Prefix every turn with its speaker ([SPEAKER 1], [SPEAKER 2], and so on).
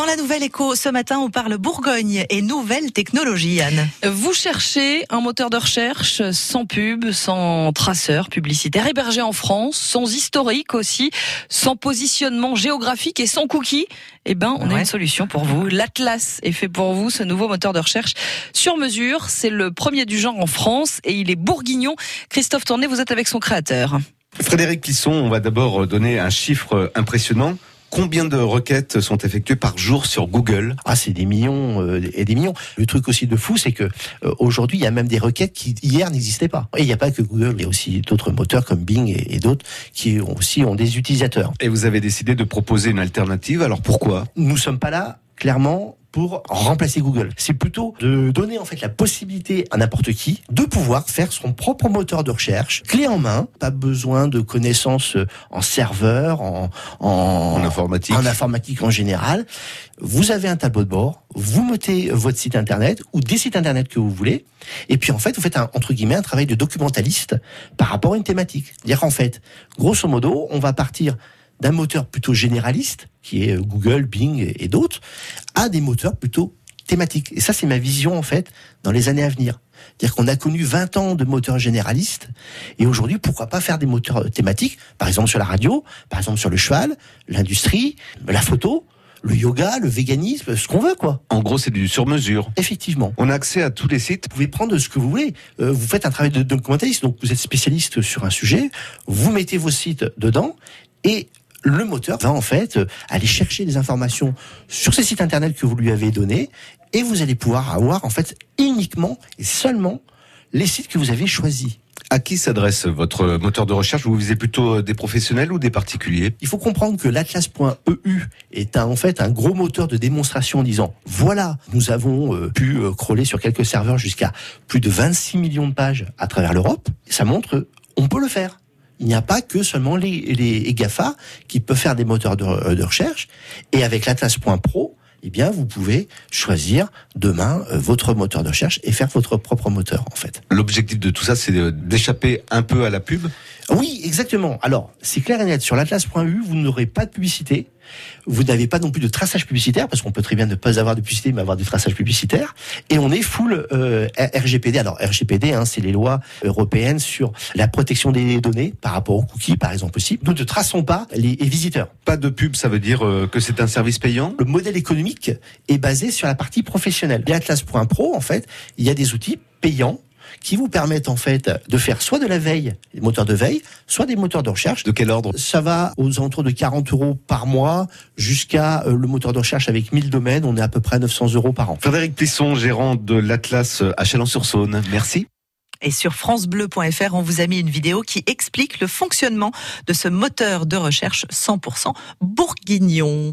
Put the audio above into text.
[SPEAKER 1] Dans la nouvelle écho, ce matin, on parle Bourgogne et nouvelles technologies, Anne.
[SPEAKER 2] Vous cherchez un moteur de recherche sans pub, sans traceur publicitaire, hébergé en France, sans historique aussi, sans positionnement géographique et sans cookies? Eh ben, on a une solution pour vous. L'Atlas est fait pour vous, ce nouveau moteur de recherche sur mesure. C'est le premier du genre en France et il est bourguignon. Christophe Tourné, vous êtes avec son créateur.
[SPEAKER 3] Frédéric Plisson, on va d'abord donner un chiffre impressionnant. Combien de requêtes sont effectuées par jour sur Google?
[SPEAKER 4] Ah, c'est des millions euh, et des millions. Le truc aussi de fou, c'est que euh, aujourd'hui, il y a même des requêtes qui hier n'existaient pas. Et il n'y a pas que Google, il y a aussi d'autres moteurs comme Bing et, et d'autres qui ont aussi ont des utilisateurs.
[SPEAKER 3] Et vous avez décidé de proposer une alternative. Alors pourquoi?
[SPEAKER 4] Nous sommes pas là clairement pour remplacer Google. C'est plutôt de donner en fait la possibilité à n'importe qui de pouvoir faire son propre moteur de recherche, clé en main, pas besoin de connaissances en serveur, en, en,
[SPEAKER 3] en informatique,
[SPEAKER 4] en informatique en général. Vous avez un tableau de bord, vous mettez votre site internet ou des sites internet que vous voulez, et puis en fait vous faites un, entre guillemets un travail de documentaliste par rapport à une thématique. Dire qu'en fait, grosso modo, on va partir d'un moteur plutôt généraliste, qui est Google, Bing et d'autres, à des moteurs plutôt thématiques. Et ça, c'est ma vision, en fait, dans les années à venir. C'est-à-dire qu'on a connu 20 ans de moteurs généralistes, et aujourd'hui, pourquoi pas faire des moteurs thématiques, par exemple sur la radio, par exemple sur le cheval, l'industrie, la photo, le yoga, le véganisme, ce qu'on veut, quoi.
[SPEAKER 3] En gros, c'est du sur-mesure.
[SPEAKER 4] Effectivement.
[SPEAKER 3] On a accès à tous les sites.
[SPEAKER 4] Vous pouvez prendre ce que vous voulez. Euh, vous faites un travail de documentaliste, donc vous êtes spécialiste sur un sujet, vous mettez vos sites dedans, et le moteur va en fait aller chercher des informations sur ces sites internet que vous lui avez donnés et vous allez pouvoir avoir en fait uniquement et seulement les sites que vous avez choisis.
[SPEAKER 3] À qui s'adresse votre moteur de recherche? Vous visez plutôt des professionnels ou des particuliers?
[SPEAKER 4] Il faut comprendre que l'atlas.eu est un, en fait un gros moteur de démonstration en disant voilà, nous avons euh, pu euh, crawler sur quelques serveurs jusqu'à plus de 26 millions de pages à travers l'Europe. Ça montre on peut le faire il n'y a pas que seulement les, les GAFA qui peuvent faire des moteurs de, de recherche. Et avec l'Atlas.pro, eh bien, vous pouvez choisir demain euh, votre moteur de recherche et faire votre propre moteur, en fait.
[SPEAKER 3] L'objectif de tout ça, c'est d'échapper un peu à la pub?
[SPEAKER 4] Oui, exactement. Alors, c'est clair et net. Sur l'atlas.eu, vous n'aurez pas de publicité. Vous n'avez pas non plus de traçage publicitaire, parce qu'on peut très bien ne pas avoir de publicité, mais avoir du traçage publicitaire. Et on est full euh, RGPD. Alors, RGPD, hein, c'est les lois européennes sur la protection des données par rapport aux cookies, par exemple, aussi. Nous ne traçons pas les, les visiteurs.
[SPEAKER 3] Pas de pub, ça veut dire euh, que c'est un service payant?
[SPEAKER 4] Le modèle économique est basé sur la partie professionnelle. L'Atlas.pro, en fait, il y a des outils payants qui vous permettent en fait de faire soit de la veille, des moteurs de veille, soit des moteurs de recherche.
[SPEAKER 3] De quel ordre?
[SPEAKER 4] Ça va aux alentours de 40 euros par mois jusqu'à euh, le moteur de recherche avec 1000 domaines, on est à peu près à 900 euros par an.
[SPEAKER 3] Frédéric Plisson, gérant de l'Atlas à Chalon-sur-Saône. Merci.
[SPEAKER 1] Et sur francebleu.fr, on vous a mis une vidéo qui explique le fonctionnement de ce moteur de recherche 100% bourguignon.